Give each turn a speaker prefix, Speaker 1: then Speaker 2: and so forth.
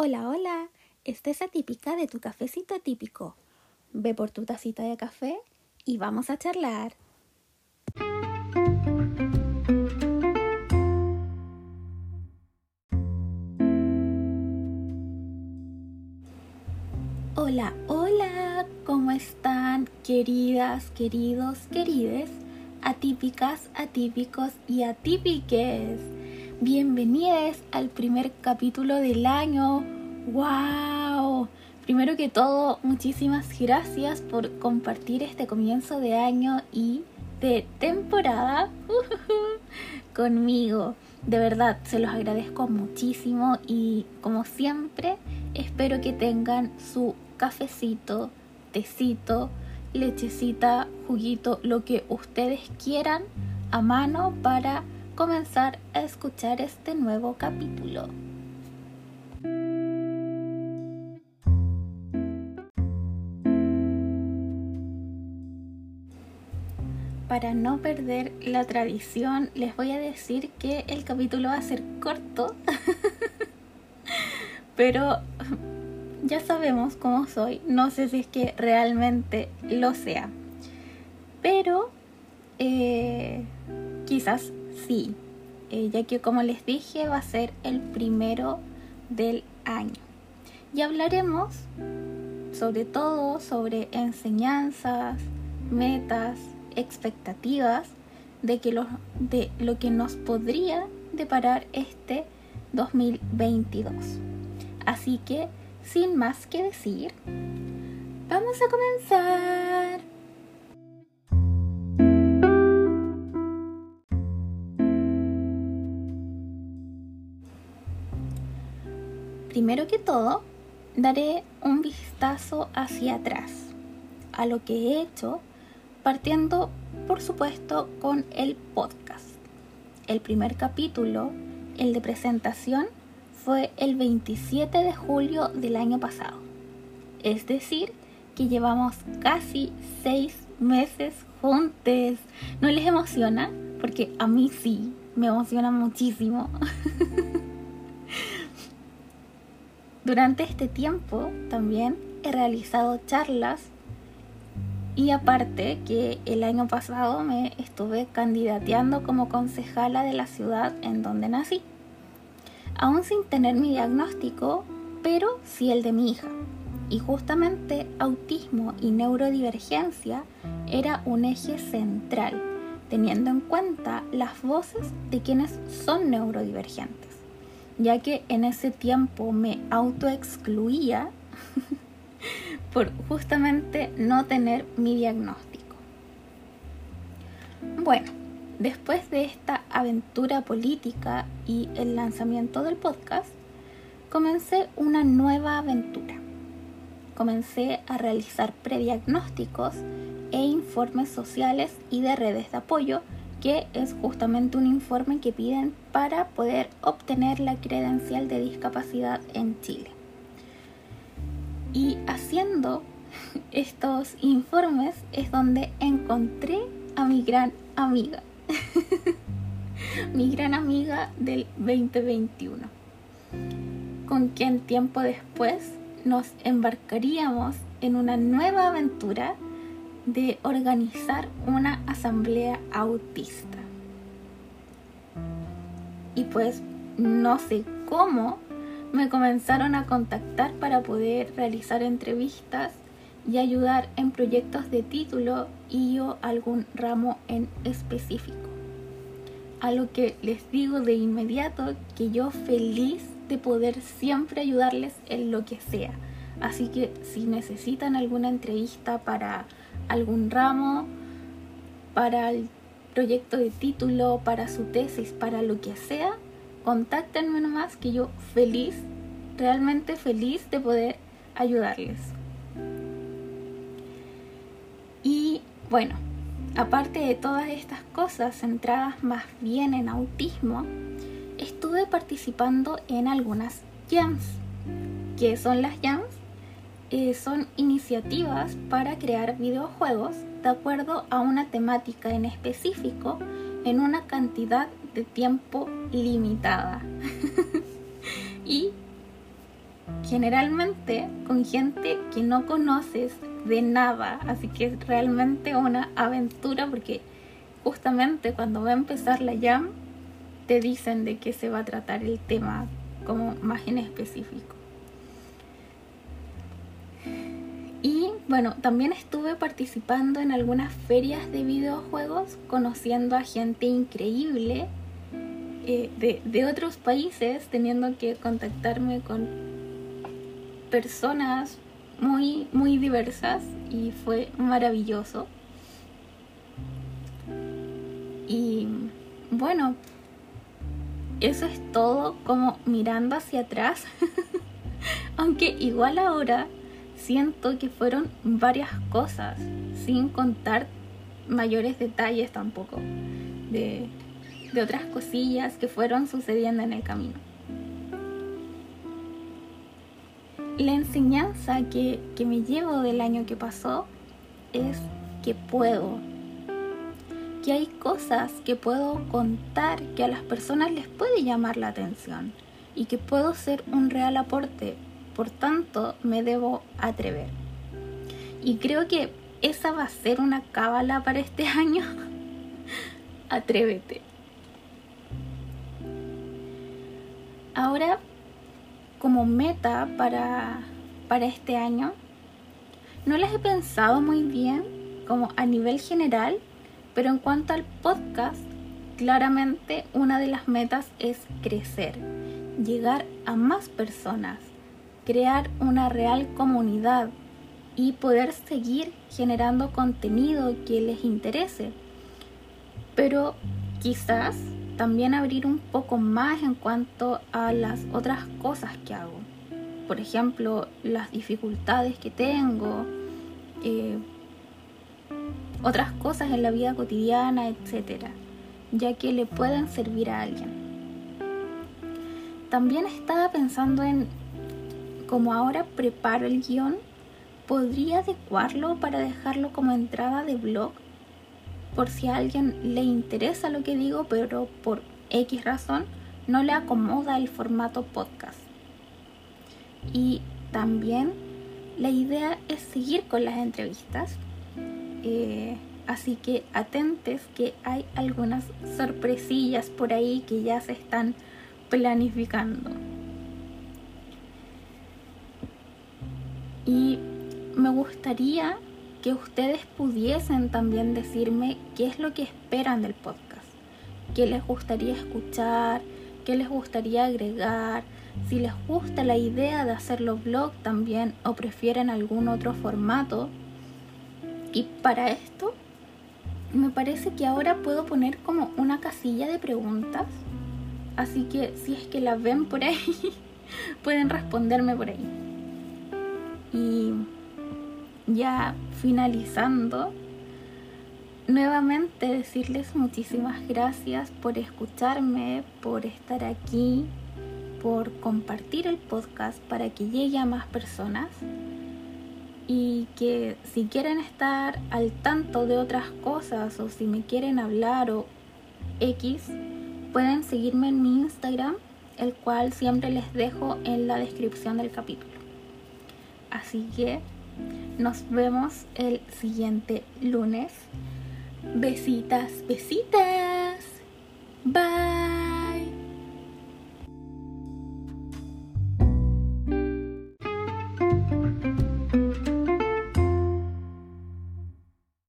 Speaker 1: Hola, hola, esta es atípica de tu cafecito atípico. Ve por tu tacita de café y vamos a charlar. Hola, hola, ¿cómo están queridas, queridos, querides, atípicas, atípicos y atípiques? Bienvenidos al primer capítulo del año. ¡Wow! Primero que todo, muchísimas gracias por compartir este comienzo de año y de temporada conmigo. De verdad, se los agradezco muchísimo y como siempre, espero que tengan su cafecito, tecito, lechecita, juguito, lo que ustedes quieran a mano para comenzar a escuchar este nuevo capítulo. Para no perder la tradición, les voy a decir que el capítulo va a ser corto, pero ya sabemos cómo soy, no sé si es que realmente lo sea, pero eh, quizás sí, eh, ya que como les dije va a ser el primero del año. Y hablaremos sobre todo sobre enseñanzas, metas, expectativas de, que lo, de lo que nos podría deparar este 2022. Así que, sin más que decir, vamos a comenzar. Primero que todo, daré un vistazo hacia atrás a lo que he hecho, partiendo por supuesto con el podcast. El primer capítulo, el de presentación, fue el 27 de julio del año pasado. Es decir, que llevamos casi seis meses juntos. ¿No les emociona? Porque a mí sí, me emociona muchísimo. Durante este tiempo también he realizado charlas y aparte que el año pasado me estuve candidateando como concejala de la ciudad en donde nací. Aún sin tener mi diagnóstico, pero sí el de mi hija. Y justamente autismo y neurodivergencia era un eje central, teniendo en cuenta las voces de quienes son neurodivergentes ya que en ese tiempo me autoexcluía por justamente no tener mi diagnóstico. Bueno, después de esta aventura política y el lanzamiento del podcast, comencé una nueva aventura. Comencé a realizar prediagnósticos e informes sociales y de redes de apoyo que es justamente un informe que piden para poder obtener la credencial de discapacidad en Chile. Y haciendo estos informes es donde encontré a mi gran amiga, mi gran amiga del 2021, con quien tiempo después nos embarcaríamos en una nueva aventura de organizar una asamblea autista. Y pues no sé cómo me comenzaron a contactar para poder realizar entrevistas y ayudar en proyectos de título y yo algún ramo en específico. A lo que les digo de inmediato que yo feliz de poder siempre ayudarles en lo que sea. Así que si necesitan alguna entrevista para algún ramo, para el proyecto de título, para su tesis, para lo que sea, contáctenme nomás que yo feliz, realmente feliz de poder ayudarles. Y bueno, aparte de todas estas cosas centradas más bien en autismo, estuve participando en algunas jams. ¿Qué son las jams? Eh, son iniciativas para crear videojuegos de acuerdo a una temática en específico en una cantidad de tiempo limitada. y generalmente con gente que no conoces de nada, así que es realmente una aventura porque justamente cuando va a empezar la jam te dicen de qué se va a tratar el tema como más en específico. Bueno, también estuve participando en algunas ferias de videojuegos, conociendo a gente increíble eh, de, de otros países, teniendo que contactarme con personas muy, muy diversas y fue maravilloso. Y bueno, eso es todo como mirando hacia atrás. Aunque igual ahora siento que fueron varias cosas, sin contar mayores detalles tampoco, de, otras cosillas que fueron sucediendo en el camino. La enseñanza que, que me llevo del año que pasó es que puedo, que hay cosas que puedo contar que a las personas les puede llamar la atención y que puedo ser un real aporte. Por tanto, me debo atrever. Y creo que esa va a ser una cábala para este año. Atrévete. Ahora como meta para, para este año, no las he pensado muy bien como a nivel general, pero en cuanto al podcast, claramente una de las metas es crecer, llegar a más personas, crear una real comunidad y poder seguir generando contenido que les interese. Pero quizás también abrir un poco más en cuanto a las otras cosas que hago. Por ejemplo, las dificultades que tengo, eh, otras cosas en la vida cotidiana, etc. Ya que le pueden servir a alguien. También estaba pensando en, como ahora preparo el guion, podría adecuarlo para dejarlo como entrada de blog por si a alguien le interesa lo que digo, pero por X razón no le acomoda el formato podcast. Y también la idea es seguir con las entrevistas. Eh, así que atentes que hay algunas sorpresillas por ahí que ya se están planificando. Y me gustaría que ustedes pudiesen también decirme qué es lo que esperan del podcast, qué les gustaría escuchar, qué les gustaría agregar, si les gusta la idea de hacerlo blog también o prefieren algún otro formato. Y para esto me parece que ahora puedo poner como una casilla de preguntas, así que si es que la ven por ahí, pueden responderme por ahí. Y ya finalizando, nuevamente decirles muchísimas gracias por escucharme, por estar aquí, por compartir el podcast para que llegue a más personas y que si quieren estar al tanto de otras cosas o si me quieren hablar o X, pueden seguirme en mi Instagram, el cual siempre les dejo en la descripción del capítulo. Así que nos vemos el siguiente lunes. Besitas, besitas. Bye.